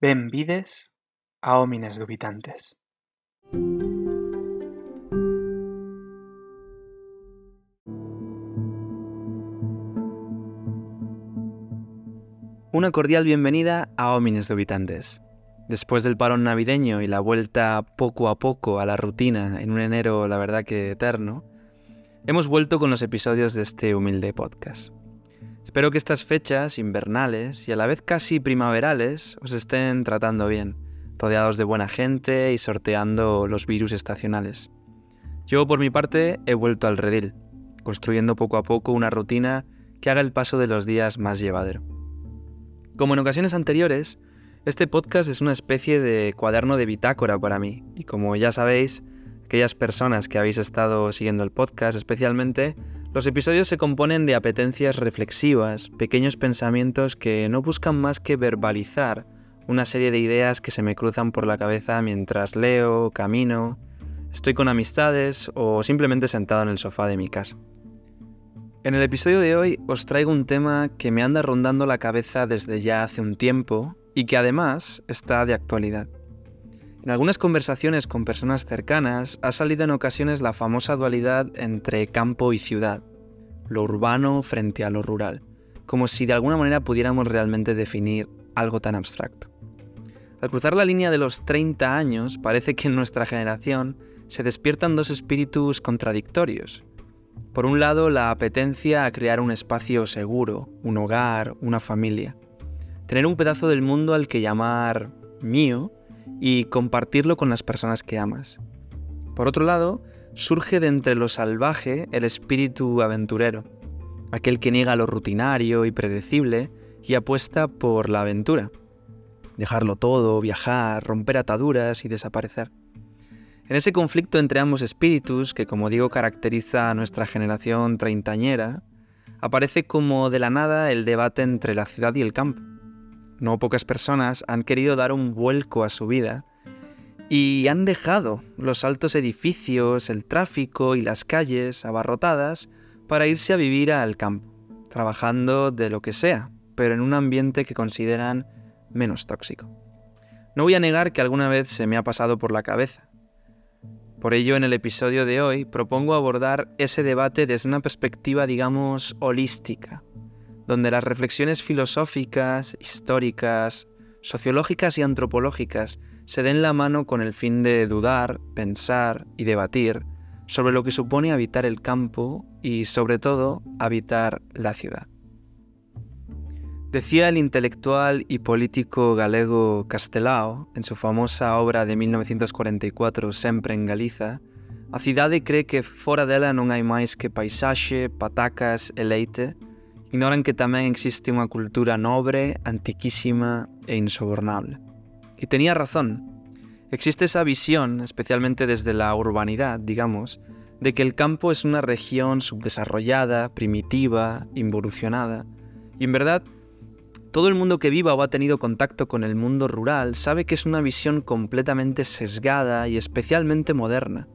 Benvides a Homines Dubitantes. Una cordial bienvenida a Homines Dubitantes. Después del parón navideño y la vuelta poco a poco a la rutina en un enero, la verdad que eterno, hemos vuelto con los episodios de este humilde podcast. Espero que estas fechas invernales y a la vez casi primaverales os estén tratando bien, rodeados de buena gente y sorteando los virus estacionales. Yo por mi parte he vuelto al redil, construyendo poco a poco una rutina que haga el paso de los días más llevadero. Como en ocasiones anteriores, este podcast es una especie de cuaderno de bitácora para mí, y como ya sabéis, aquellas personas que habéis estado siguiendo el podcast especialmente, los episodios se componen de apetencias reflexivas, pequeños pensamientos que no buscan más que verbalizar una serie de ideas que se me cruzan por la cabeza mientras leo, camino, estoy con amistades o simplemente sentado en el sofá de mi casa. En el episodio de hoy os traigo un tema que me anda rondando la cabeza desde ya hace un tiempo y que además está de actualidad. En algunas conversaciones con personas cercanas ha salido en ocasiones la famosa dualidad entre campo y ciudad, lo urbano frente a lo rural, como si de alguna manera pudiéramos realmente definir algo tan abstracto. Al cruzar la línea de los 30 años, parece que en nuestra generación se despiertan dos espíritus contradictorios. Por un lado, la apetencia a crear un espacio seguro, un hogar, una familia. Tener un pedazo del mundo al que llamar mío y compartirlo con las personas que amas. Por otro lado, surge de entre lo salvaje el espíritu aventurero, aquel que niega lo rutinario y predecible y apuesta por la aventura. Dejarlo todo, viajar, romper ataduras y desaparecer. En ese conflicto entre ambos espíritus, que como digo caracteriza a nuestra generación treintañera, aparece como de la nada el debate entre la ciudad y el campo no pocas personas han querido dar un vuelco a su vida y han dejado los altos edificios, el tráfico y las calles abarrotadas para irse a vivir al campo, trabajando de lo que sea, pero en un ambiente que consideran menos tóxico. No voy a negar que alguna vez se me ha pasado por la cabeza. Por ello, en el episodio de hoy propongo abordar ese debate desde una perspectiva, digamos, holística, donde las reflexiones filosóficas, históricas, sociológicas y antropológicas se den la mano con el fin de dudar, pensar y debatir sobre lo que supone habitar el campo y sobre todo habitar la ciudad. Decía el intelectual y político galego Castelao en su famosa obra de 1944 Sempre en Galiza, a cidade cree que fora dela non hai máis que paisaxe, patacas e ignoran que tamén existe unha cultura nobre, antiquísima e insobornable. Y tenía razón. Existe esa visión, especialmente desde la urbanidad, digamos, de que el campo es una región subdesarrollada, primitiva, involucionada. Y en verdad, todo el mundo que viva o ha tenido contacto con el mundo rural sabe que es una visión completamente sesgada y especialmente moderna.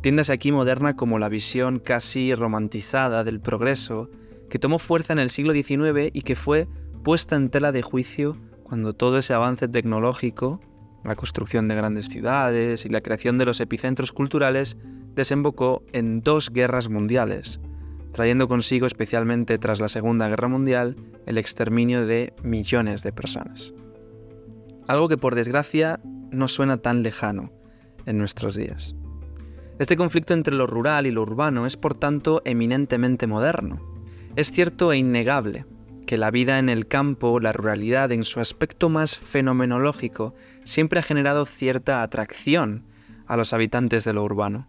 Tiéndase aquí moderna como la visión casi romantizada del progreso que tomó fuerza en el siglo XIX y que fue puesta en tela de juicio cuando todo ese avance tecnológico, la construcción de grandes ciudades y la creación de los epicentros culturales desembocó en dos guerras mundiales, trayendo consigo especialmente tras la Segunda Guerra Mundial el exterminio de millones de personas. Algo que por desgracia no suena tan lejano en nuestros días. Este conflicto entre lo rural y lo urbano es por tanto eminentemente moderno es cierto e innegable que la vida en el campo, la ruralidad en su aspecto más fenomenológico, siempre ha generado cierta atracción a los habitantes de lo urbano.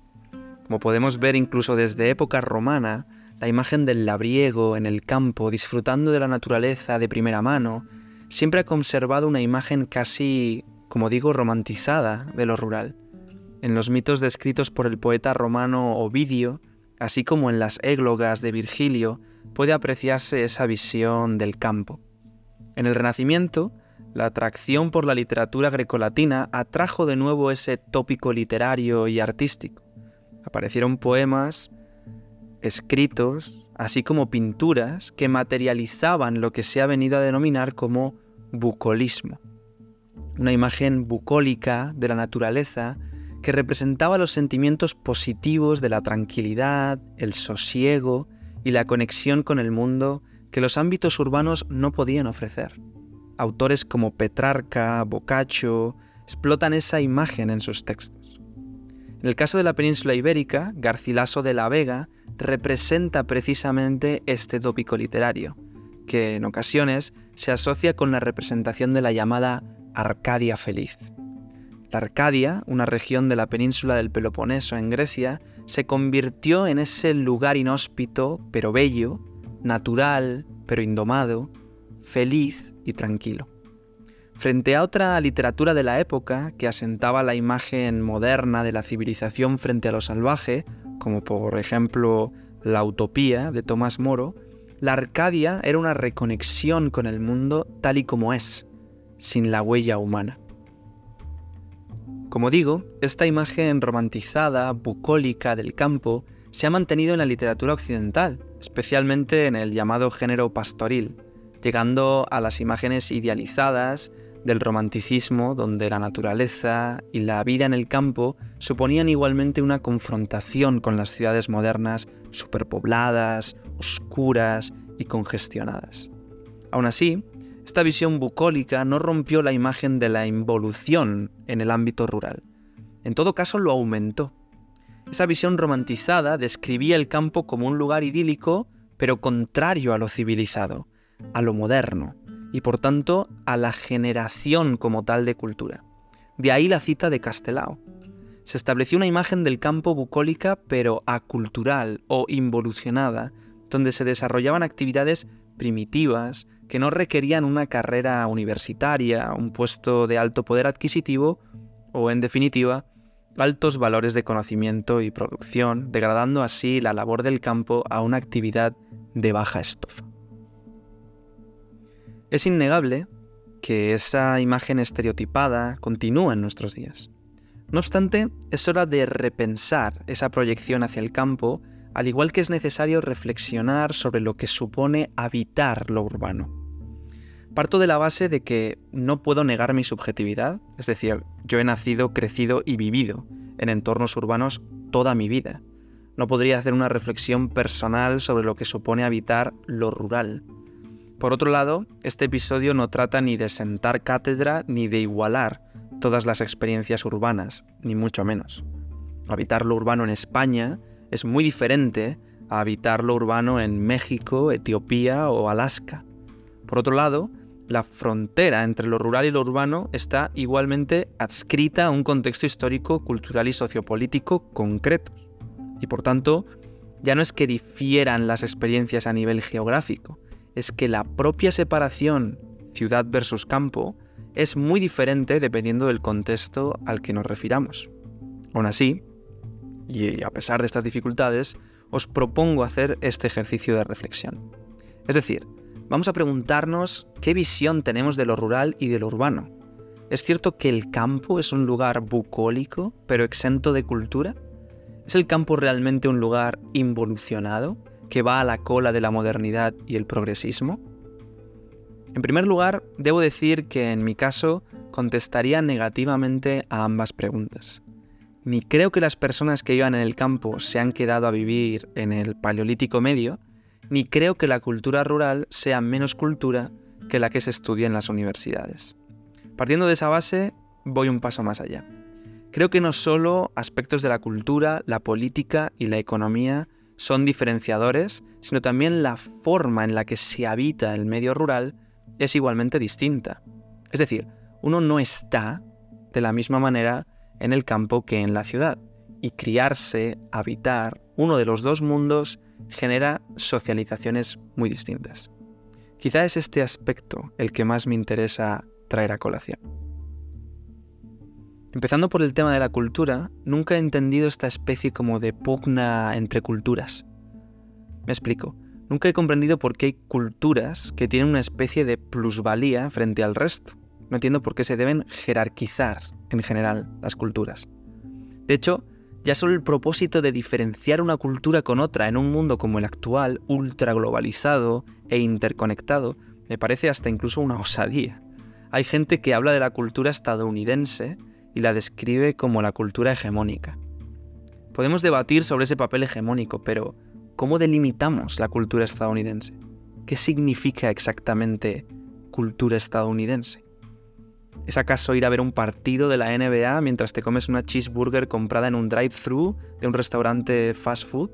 Como podemos ver incluso desde época romana, la imagen del labriego en el campo disfrutando de la naturaleza de primera mano, siempre ha conservado una imagen casi, como digo, romantizada de lo rural. En los mitos descritos por el poeta romano Ovidio, así como en las églogas de Virgilio, puede apreciarse esa visión del campo. En el Renacimiento, la atracción por la literatura grecolatina atrajo de nuevo ese tópico literario y artístico. Aparecieron poemas, escritos, así como pinturas que materializaban lo que se ha venido a denominar como bucolismo. una imagen bucólica de la naturaleza que representaba los sentimientos positivos de la tranquilidad, el sosiego y la conexión con el mundo que los ámbitos urbanos no podían ofrecer. Autores como Petrarca, Boccaccio, explotan esa imagen en sus textos. En el caso de la península ibérica, Garcilaso de la Vega representa precisamente este tópico literario, que en ocasiones se asocia con la representación de la llamada Arcadia feliz. Arcadia, una región de la península del Peloponeso en Grecia, se convirtió en ese lugar inhóspito pero bello, natural pero indomado, feliz y tranquilo. Frente a otra literatura de la época que asentaba la imagen moderna de la civilización frente a lo salvaje, como por ejemplo La Utopía de Tomás Moro, la Arcadia era una reconexión con el mundo tal y como es, sin la huella humana. Como digo, esta imagen romantizada, bucólica del campo se ha mantenido en la literatura occidental, especialmente en el llamado género pastoril, llegando a las imágenes idealizadas del romanticismo donde la naturaleza y la vida en el campo suponían igualmente una confrontación con las ciudades modernas superpobladas, oscuras y congestionadas. Aún así, esta visión bucólica no rompió la imagen de la involución en el ámbito rural. En todo caso, lo aumentó. Esa visión romantizada describía el campo como un lugar idílico, pero contrario a lo civilizado, a lo moderno, y por tanto a la generación como tal de cultura. De ahí la cita de Castelao. Se estableció una imagen del campo bucólica pero acultural o involucionada, donde se desarrollaban actividades primitivas, que no requerían una carrera universitaria, un puesto de alto poder adquisitivo o, en definitiva, altos valores de conocimiento y producción, degradando así la labor del campo a una actividad de baja estofa. Es innegable que esa imagen estereotipada continúa en nuestros días. No obstante, es hora de repensar esa proyección hacia el campo, al igual que es necesario reflexionar sobre lo que supone habitar lo urbano. Parto de la base de que no puedo negar mi subjetividad, es decir, yo he nacido, crecido y vivido en entornos urbanos toda mi vida. No podría hacer una reflexión personal sobre lo que supone habitar lo rural. Por otro lado, este episodio no trata ni de sentar cátedra ni de igualar todas las experiencias urbanas, ni mucho menos. Habitar lo urbano en España es muy diferente a habitar lo urbano en México, Etiopía o Alaska. Por otro lado, la frontera entre lo rural y lo urbano está igualmente adscrita a un contexto histórico, cultural y sociopolítico concreto. Y por tanto, ya no es que difieran las experiencias a nivel geográfico, es que la propia separación ciudad versus campo es muy diferente dependiendo del contexto al que nos refiramos. Aún así, y a pesar de estas dificultades, os propongo hacer este ejercicio de reflexión. Es decir, vamos a preguntarnos qué visión tenemos de lo rural y de lo urbano. ¿Es cierto que el campo es un lugar bucólico, pero exento de cultura? ¿Es el campo realmente un lugar involucionado, que va a la cola de la modernidad y el progresismo? En primer lugar, debo decir que en mi caso contestaría negativamente a ambas preguntas. Ni creo que las personas que vivan en el campo se han quedado a vivir en el Paleolítico Medio, ni creo que la cultura rural sea menos cultura que la que se estudia en las universidades. Partiendo de esa base, voy un paso más allá. Creo que no solo aspectos de la cultura, la política y la economía son diferenciadores, sino también la forma en la que se habita el medio rural es igualmente distinta. Es decir, uno no está de la misma manera en el campo que en la ciudad, y criarse, habitar, uno de los dos mundos genera socializaciones muy distintas. Quizá es este aspecto el que más me interesa traer a colación. Empezando por el tema de la cultura, nunca he entendido esta especie como de pugna entre culturas. Me explico. Nunca he comprendido por qué hay culturas que tienen una especie de plusvalía frente al resto. No entiendo por qué se deben jerarquizar en general las culturas. De hecho, ya solo el propósito de diferenciar una cultura con otra en un mundo como el actual, ultra globalizado e interconectado, me parece hasta incluso una osadía. hay gente que habla de la cultura estadounidense y la describe como la cultura hegemónica. Podemos debatir sobre ese papel hegemónico, pero ¿cómo delimitamos la cultura estadounidense? ¿Qué significa exactamente cultura estadounidense? ¿Es acaso ir a ver un partido de la NBA mientras te comes una cheeseburger comprada en un drive-thru de un restaurante fast food?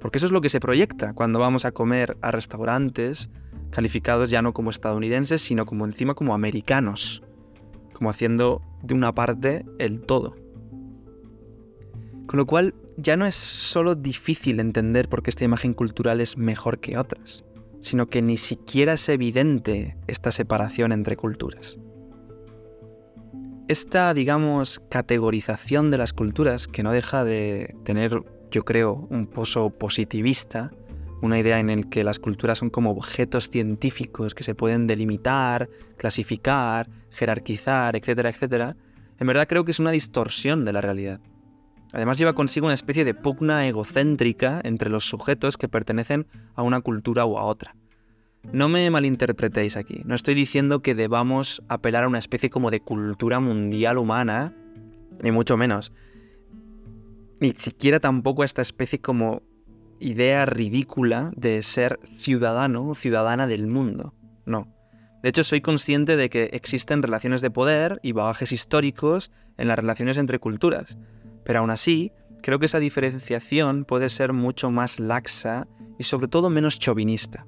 Porque eso es lo que se proyecta cuando vamos a comer a restaurantes calificados ya no como estadounidenses, sino como encima como americanos, como haciendo de una parte el todo. Con lo cual ya no es solo difícil entender por qué esta imagen cultural es mejor que otras, sino que ni siquiera es evidente esta separación entre culturas. Esta, digamos, categorización de las culturas, que no deja de tener, yo creo, un pozo positivista, una idea en la que las culturas son como objetos científicos que se pueden delimitar, clasificar, jerarquizar, etcétera, etcétera, en verdad creo que es una distorsión de la realidad. Además lleva consigo una especie de pugna egocéntrica entre los sujetos que pertenecen a una cultura u a otra. No me malinterpretéis aquí, no estoy diciendo que debamos apelar a una especie como de cultura mundial humana, ni mucho menos. Ni siquiera tampoco a esta especie como idea ridícula de ser ciudadano o ciudadana del mundo. No. De hecho, soy consciente de que existen relaciones de poder y bagajes históricos en las relaciones entre culturas. Pero aún así, creo que esa diferenciación puede ser mucho más laxa y sobre todo menos chauvinista.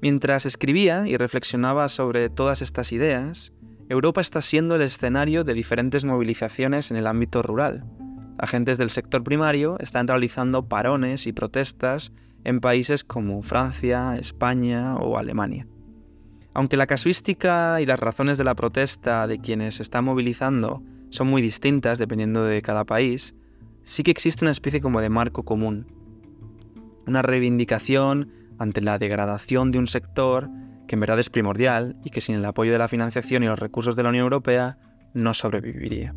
Mientras escribía y reflexionaba sobre todas estas ideas, Europa está siendo el escenario de diferentes movilizaciones en el ámbito rural. Agentes del sector primario están realizando parones y protestas en países como Francia, España o Alemania. Aunque la casuística y las razones de la protesta de quienes se están movilizando son muy distintas dependiendo de cada país, sí que existe una especie como de marco común. Una reivindicación ante la degradación de un sector que en verdad es primordial y que sin el apoyo de la financiación y los recursos de la Unión Europea no sobreviviría.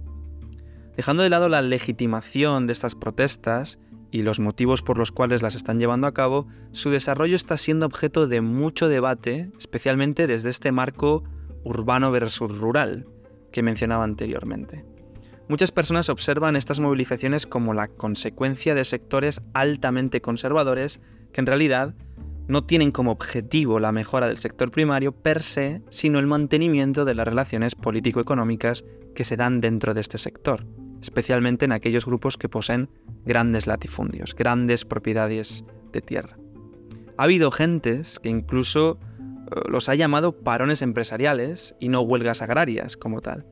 Dejando de lado la legitimación de estas protestas y los motivos por los cuales las están llevando a cabo, su desarrollo está siendo objeto de mucho debate, especialmente desde este marco urbano versus rural, que mencionaba anteriormente. Muchas personas observan estas movilizaciones como la consecuencia de sectores altamente conservadores que en realidad no tienen como objetivo la mejora del sector primario per se, sino el mantenimiento de las relaciones político-económicas que se dan dentro de este sector, especialmente en aquellos grupos que poseen grandes latifundios, grandes propiedades de tierra. Ha habido gentes que incluso los ha llamado parones empresariales y no huelgas agrarias como tal.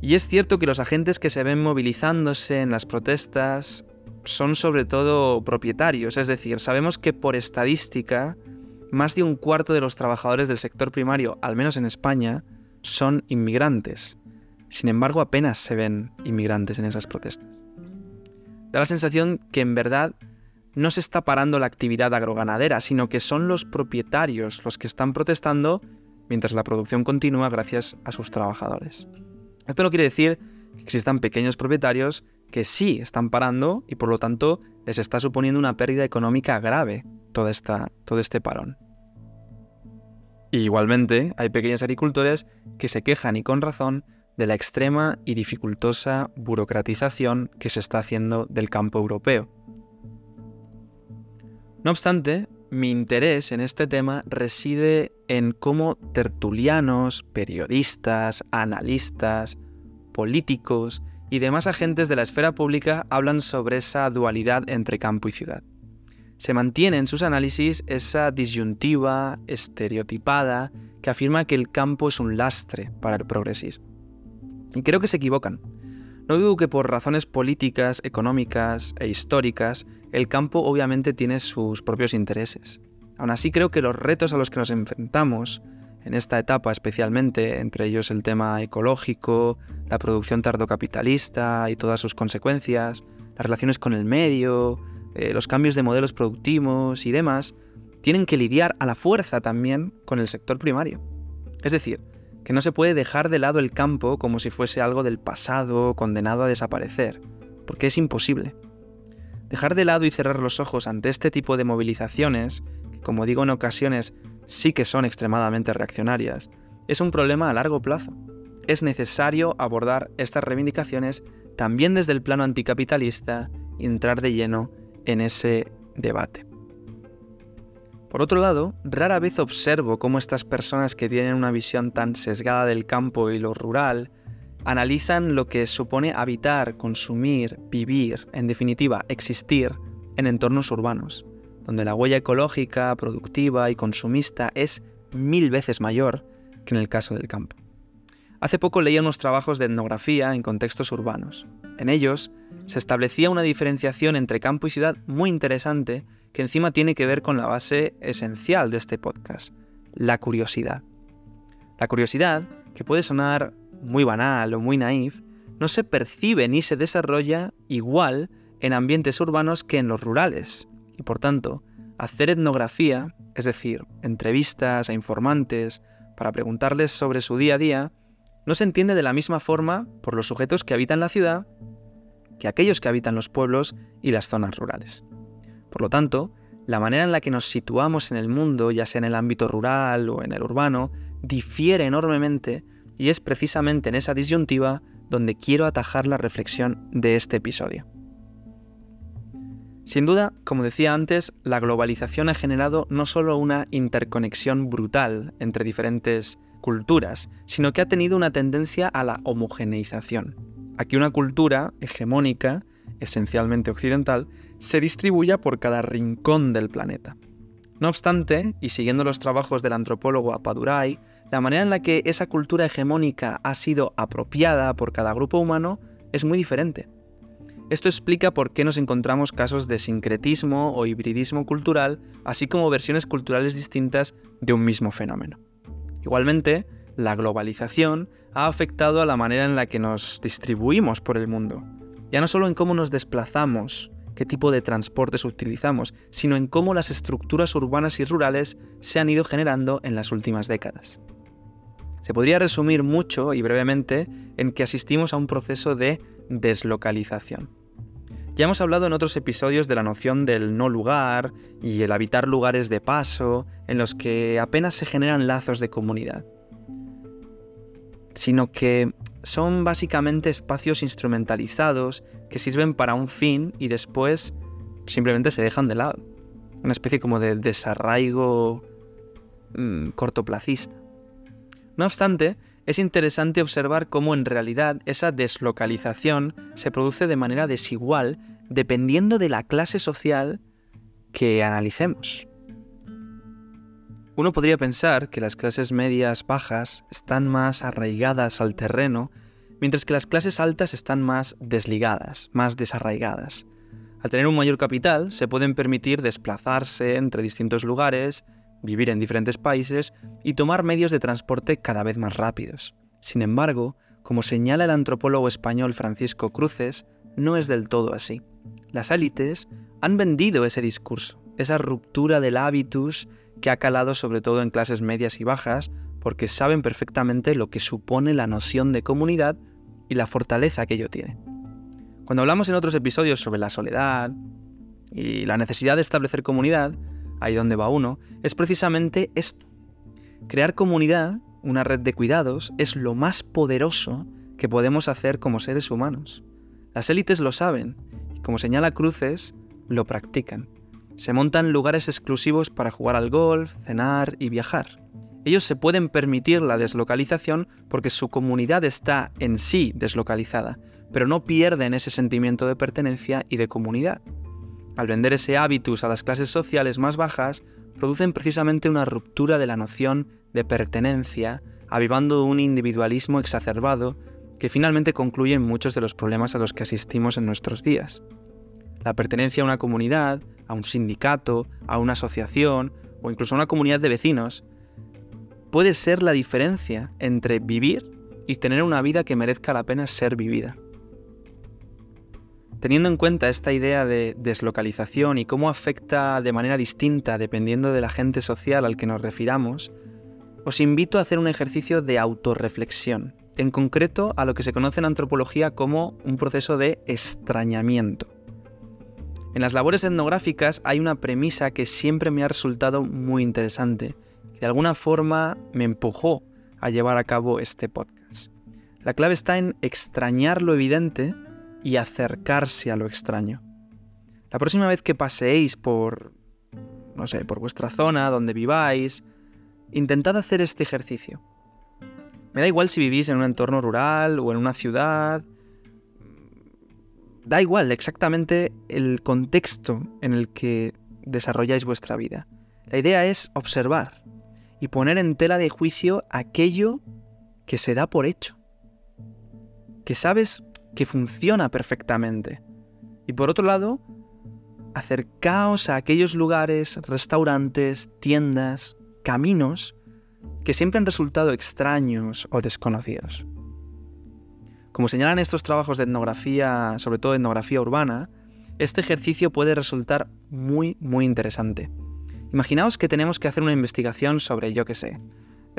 Y es cierto que los agentes que se ven movilizándose en las protestas son sobre todo propietarios, es decir, sabemos que por estadística más de un cuarto de los trabajadores del sector primario, al menos en España, son inmigrantes. Sin embargo, apenas se ven inmigrantes en esas protestas. Da la sensación que en verdad no se está parando la actividad agroganadera, sino que son los propietarios los que están protestando mientras la producción continúa gracias a sus trabajadores. Esto no quiere decir que existan pequeños propietarios que sí están parando y por lo tanto les está suponiendo una pérdida económica grave toda esta, todo este parón. igualmente hay pequeños agricultores que se quejan y con razón de la extrema y dificultosa burocratización que se está haciendo del campo europeo no obstante, mi interés en este tema reside en cómo tertulianos, periodistas, analistas, políticos y demás agentes de la esfera pública hablan sobre esa dualidad entre campo y ciudad. Se mantiene en sus análisis esa disyuntiva estereotipada que afirma que el campo es un lastre para el progresismo. Y creo que se equivocan. No dudo que por razones políticas, económicas e históricas, el campo obviamente tiene sus propios intereses. Aún así creo que los retos a los que nos enfrentamos, en esta etapa especialmente, entre ellos el tema ecológico, la producción tardocapitalista y todas sus consecuencias, las relaciones con el medio, eh, los cambios de modelos productivos y demás, tienen que lidiar a la fuerza también con el sector primario. Es decir, que no se puede dejar de lado el campo como si fuese algo del pasado condenado a desaparecer, porque es imposible. Dejar de lado y cerrar los ojos ante este tipo de movilizaciones, que como digo en ocasiones sí que son extremadamente reaccionarias, es un problema a largo plazo. Es necesario abordar estas reivindicaciones también desde el plano anticapitalista y entrar de lleno en ese debate. Por otro lado, rara vez observo cómo estas personas que tienen una visión tan sesgada del campo y lo rural analizan lo que supone habitar, consumir, vivir, en definitiva, existir en entornos urbanos, donde la huella ecológica, productiva y consumista es mil veces mayor que en el caso del campo. Hace poco leía unos trabajos de etnografía en contextos urbanos. En ellos se establecía una diferenciación entre campo y ciudad muy interesante que encima tiene que ver con la base esencial de este podcast, la curiosidad. La curiosidad, que puede sonar muy banal o muy naif, no se percibe ni se desarrolla igual en ambientes urbanos que en los rurales. Y por tanto, hacer etnografía, es decir, entrevistas a informantes para preguntarles sobre su día a día, no se entiende de la misma forma por los sujetos que habitan la ciudad que aquellos que habitan los pueblos y las zonas rurales. Por lo tanto, la manera en la que nos situamos en el mundo, ya sea en el ámbito rural o en el urbano, difiere enormemente y es precisamente en esa disyuntiva donde quiero atajar la reflexión de este episodio. Sin duda, como decía antes, la globalización ha generado no solo una interconexión brutal entre diferentes culturas, sino que ha tenido una tendencia a la homogeneización. Aquí una cultura hegemónica, esencialmente occidental, se distribuya por cada rincón del planeta. No obstante, y siguiendo los trabajos del antropólogo Apadurai, la manera en la que esa cultura hegemónica ha sido apropiada por cada grupo humano es muy diferente. Esto explica por qué nos encontramos casos de sincretismo o hibridismo cultural, así como versiones culturales distintas de un mismo fenómeno. Igualmente, la globalización ha afectado a la manera en la que nos distribuimos por el mundo, ya no solo en cómo nos desplazamos, qué tipo de transportes utilizamos, sino en cómo las estructuras urbanas y rurales se han ido generando en las últimas décadas. Se podría resumir mucho y brevemente en que asistimos a un proceso de deslocalización. Ya hemos hablado en otros episodios de la noción del no lugar y el habitar lugares de paso en los que apenas se generan lazos de comunidad, sino que son básicamente espacios instrumentalizados que sirven para un fin y después simplemente se dejan de lado. Una especie como de desarraigo mm, cortoplacista. No obstante, es interesante observar cómo en realidad esa deslocalización se produce de manera desigual dependiendo de la clase social que analicemos. Uno podría pensar que las clases medias bajas están más arraigadas al terreno, mientras que las clases altas están más desligadas, más desarraigadas. Al tener un mayor capital, se pueden permitir desplazarse entre distintos lugares, vivir en diferentes países y tomar medios de transporte cada vez más rápidos. Sin embargo, como señala el antropólogo español Francisco Cruces, no es del todo así. Las élites han vendido ese discurso, esa ruptura del hábitus que ha calado sobre todo en clases medias y bajas, porque saben perfectamente lo que supone la noción de comunidad y la fortaleza que ello tiene. Cuando hablamos en otros episodios sobre la soledad y la necesidad de establecer comunidad, ahí donde va uno, es precisamente esto. Crear comunidad, una red de cuidados, es lo más poderoso que podemos hacer como seres humanos. Las élites lo saben y como señala Cruces, lo practican. Se montan lugares exclusivos para jugar al golf, cenar y viajar. Ellos se pueden permitir la deslocalización porque su comunidad está en sí deslocalizada, pero no pierden ese sentimiento de pertenencia y de comunidad. Al vender ese hábitus a las clases sociales más bajas, producen precisamente una ruptura de la noción de pertenencia, avivando un individualismo exacerbado que finalmente concluye en muchos de los problemas a los que asistimos en nuestros días. La pertenencia a una comunidad, a un sindicato, a una asociación o incluso a una comunidad de vecinos puede ser la diferencia entre vivir y tener una vida que merezca la pena ser vivida. Teniendo en cuenta esta idea de deslocalización y cómo afecta de manera distinta dependiendo del agente social al que nos refiramos, os invito a hacer un ejercicio de autorreflexión, en concreto a lo que se conoce en antropología como un proceso de extrañamiento. En las labores etnográficas hay una premisa que siempre me ha resultado muy interesante, que de alguna forma me empujó a llevar a cabo este podcast. La clave está en extrañar lo evidente y acercarse a lo extraño. La próxima vez que paseéis por, no sé, por vuestra zona, donde viváis, intentad hacer este ejercicio. Me da igual si vivís en un entorno rural o en una ciudad. Da igual exactamente el contexto en el que desarrolláis vuestra vida. La idea es observar y poner en tela de juicio aquello que se da por hecho, que sabes que funciona perfectamente. Y por otro lado, acercaos a aquellos lugares, restaurantes, tiendas, caminos que siempre han resultado extraños o desconocidos. Como señalan estos trabajos de etnografía, sobre todo etnografía urbana, este ejercicio puede resultar muy, muy interesante. Imaginaos que tenemos que hacer una investigación sobre, yo qué sé,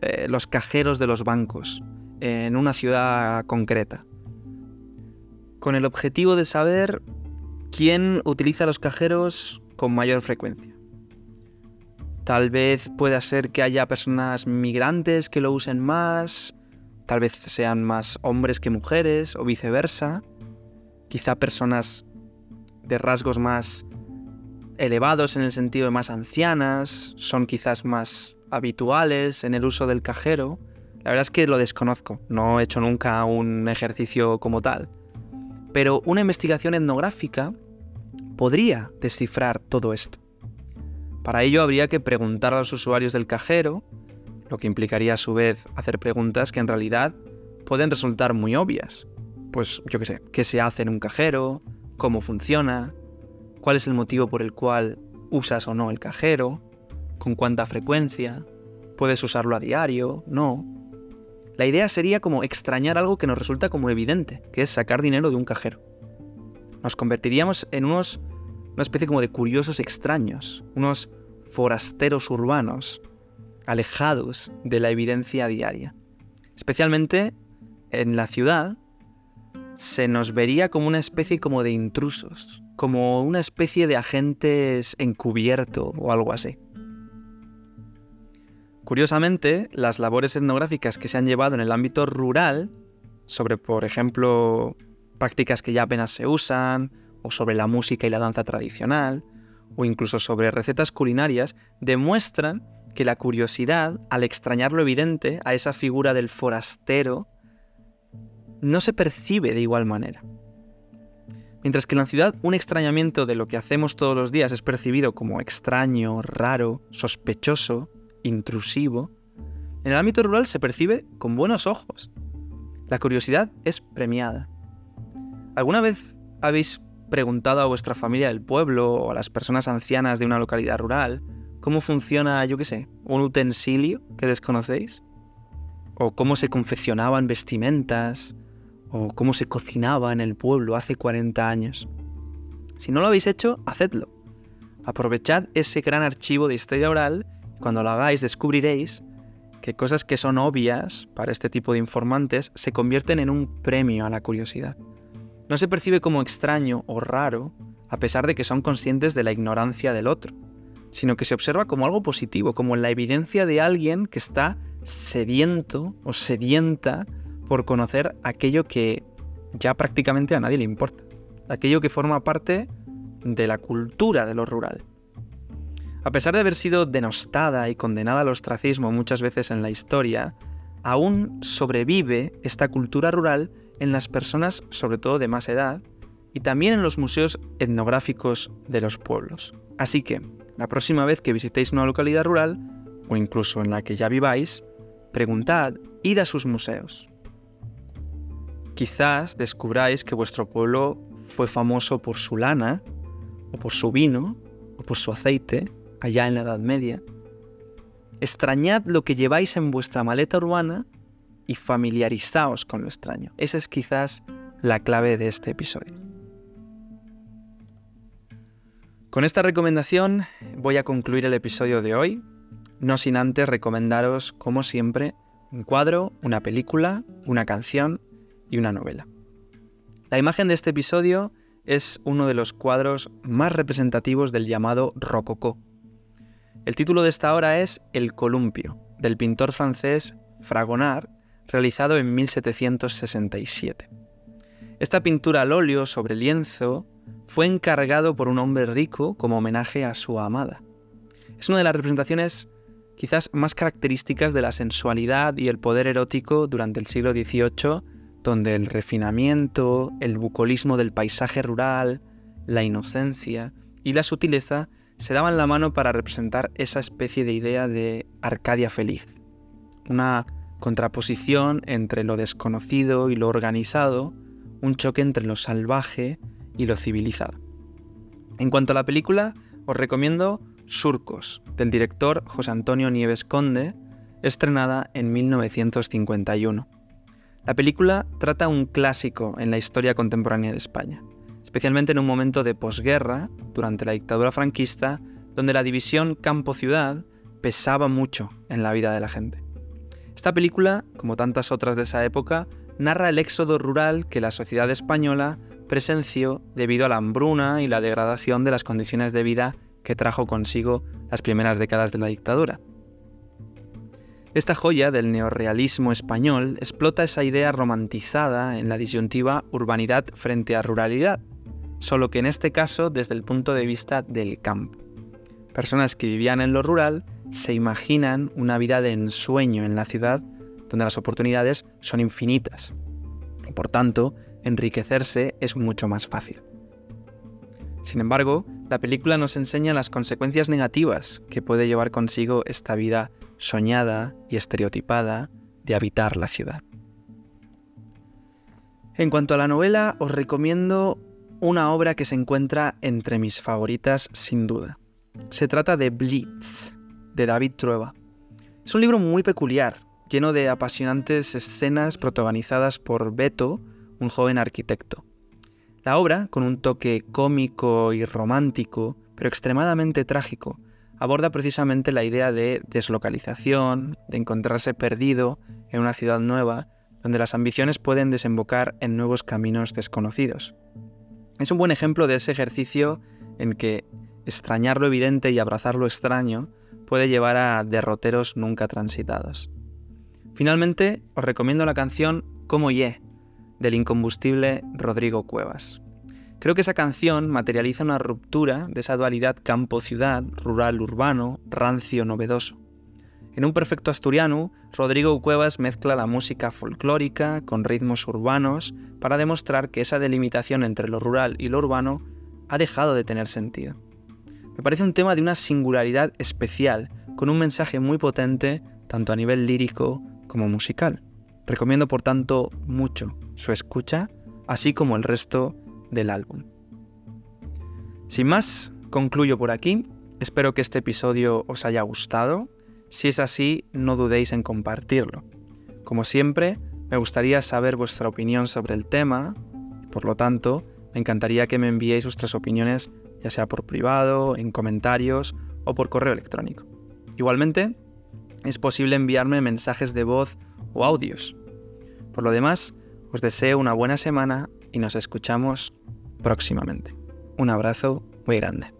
eh, los cajeros de los bancos en una ciudad concreta, con el objetivo de saber quién utiliza los cajeros con mayor frecuencia. Tal vez pueda ser que haya personas migrantes que lo usen más, tal vez sean más hombres que mujeres o viceversa, quizá personas de rasgos más elevados en el sentido de más ancianas, son quizás más habituales en el uso del cajero. La verdad es que lo desconozco, no he hecho nunca un ejercicio como tal. Pero una investigación etnográfica podría descifrar todo esto. Para ello habría que preguntar a los usuarios del cajero, lo que implicaría a su vez hacer preguntas que en realidad pueden resultar muy obvias. Pues yo qué sé, ¿qué se hace en un cajero? ¿Cómo funciona? ¿Cuál es el motivo por el cual usas o no el cajero? ¿Con cuánta frecuencia? ¿Puedes usarlo a diario? ¿No? La idea sería como extrañar algo que nos resulta como evidente, que es sacar dinero de un cajero. Nos convertiríamos en unos una especie como de curiosos extraños, unos forasteros urbanos, alejados de la evidencia diaria. Especialmente en la ciudad, se nos vería como una especie como de intrusos, como una especie de agentes encubierto o algo así. Curiosamente, las labores etnográficas que se han llevado en el ámbito rural, sobre por ejemplo prácticas que ya apenas se usan, o sobre la música y la danza tradicional, o incluso sobre recetas culinarias, demuestran que la curiosidad, al extrañar lo evidente, a esa figura del forastero, no se percibe de igual manera. Mientras que en la ciudad un extrañamiento de lo que hacemos todos los días es percibido como extraño, raro, sospechoso, intrusivo, en el ámbito rural se percibe con buenos ojos. La curiosidad es premiada. ¿Alguna vez habéis preguntado a vuestra familia del pueblo o a las personas ancianas de una localidad rural cómo funciona, yo qué sé, un utensilio que desconocéis? ¿O cómo se confeccionaban vestimentas? ¿O cómo se cocinaba en el pueblo hace 40 años? Si no lo habéis hecho, hacedlo. Aprovechad ese gran archivo de historia oral cuando lo hagáis descubriréis que cosas que son obvias para este tipo de informantes se convierten en un premio a la curiosidad. No se percibe como extraño o raro, a pesar de que son conscientes de la ignorancia del otro, sino que se observa como algo positivo, como la evidencia de alguien que está sediento o sedienta por conocer aquello que ya prácticamente a nadie le importa, aquello que forma parte de la cultura de lo rural. A pesar de haber sido denostada y condenada al ostracismo muchas veces en la historia, aún sobrevive esta cultura rural en las personas, sobre todo de más edad, y también en los museos etnográficos de los pueblos. Así que, la próxima vez que visitéis una localidad rural, o incluso en la que ya viváis, preguntad, id a sus museos. Quizás descubráis que vuestro pueblo fue famoso por su lana, o por su vino, o por su aceite, allá en la Edad Media. Extrañad lo que lleváis en vuestra maleta urbana y familiarizaos con lo extraño. Esa es quizás la clave de este episodio. Con esta recomendación voy a concluir el episodio de hoy, no sin antes recomendaros, como siempre, un cuadro, una película, una canción y una novela. La imagen de este episodio es uno de los cuadros más representativos del llamado rococó. El título de esta obra es El columpio, del pintor francés Fragonard, realizado en 1767. Esta pintura al óleo sobre lienzo fue encargado por un hombre rico como homenaje a su amada. Es una de las representaciones quizás más características de la sensualidad y el poder erótico durante el siglo XVIII, donde el refinamiento, el bucolismo del paisaje rural, la inocencia y la sutileza se daban la mano para representar esa especie de idea de Arcadia feliz, una contraposición entre lo desconocido y lo organizado, un choque entre lo salvaje y lo civilizado. En cuanto a la película, os recomiendo Surcos, del director José Antonio Nieves Conde, estrenada en 1951. La película trata un clásico en la historia contemporánea de España, especialmente en un momento de posguerra, durante la dictadura franquista, donde la división campo-ciudad pesaba mucho en la vida de la gente. Esta película, como tantas otras de esa época, narra el éxodo rural que la sociedad española presenció debido a la hambruna y la degradación de las condiciones de vida que trajo consigo las primeras décadas de la dictadura. Esta joya del neorrealismo español explota esa idea romantizada en la disyuntiva urbanidad frente a ruralidad, solo que en este caso desde el punto de vista del campo. Personas que vivían en lo rural se imaginan una vida de ensueño en la ciudad donde las oportunidades son infinitas. Y por tanto, enriquecerse es mucho más fácil. Sin embargo, la película nos enseña las consecuencias negativas que puede llevar consigo esta vida soñada y estereotipada de habitar la ciudad. En cuanto a la novela, os recomiendo una obra que se encuentra entre mis favoritas sin duda. Se trata de Blitz, de David Trueba. Es un libro muy peculiar, lleno de apasionantes escenas protagonizadas por Beto, un joven arquitecto. La obra, con un toque cómico y romántico, pero extremadamente trágico, aborda precisamente la idea de deslocalización, de encontrarse perdido en una ciudad nueva, donde las ambiciones pueden desembocar en nuevos caminos desconocidos. Es un buen ejemplo de ese ejercicio en que extrañar lo evidente y abrazar lo extraño puede llevar a derroteros nunca transitados. Finalmente, os recomiendo la canción Como Ye, del incombustible Rodrigo Cuevas. Creo que esa canción materializa una ruptura de esa dualidad campo-ciudad, rural-urbano, rancio-novedoso. En un perfecto asturiano, Rodrigo Cuevas mezcla la música folclórica con ritmos urbanos para demostrar que esa delimitación entre lo rural y lo urbano ha dejado de tener sentido. Me parece un tema de una singularidad especial, con un mensaje muy potente tanto a nivel lírico como musical. Recomiendo por tanto mucho su escucha, así como el resto del álbum. Sin más, concluyo por aquí. Espero que este episodio os haya gustado. Si es así, no dudéis en compartirlo. Como siempre, me gustaría saber vuestra opinión sobre el tema. Por lo tanto, me encantaría que me enviéis vuestras opiniones, ya sea por privado, en comentarios o por correo electrónico. Igualmente, es posible enviarme mensajes de voz o audios. Por lo demás, os deseo una buena semana y nos escuchamos próximamente. Un abrazo muy grande.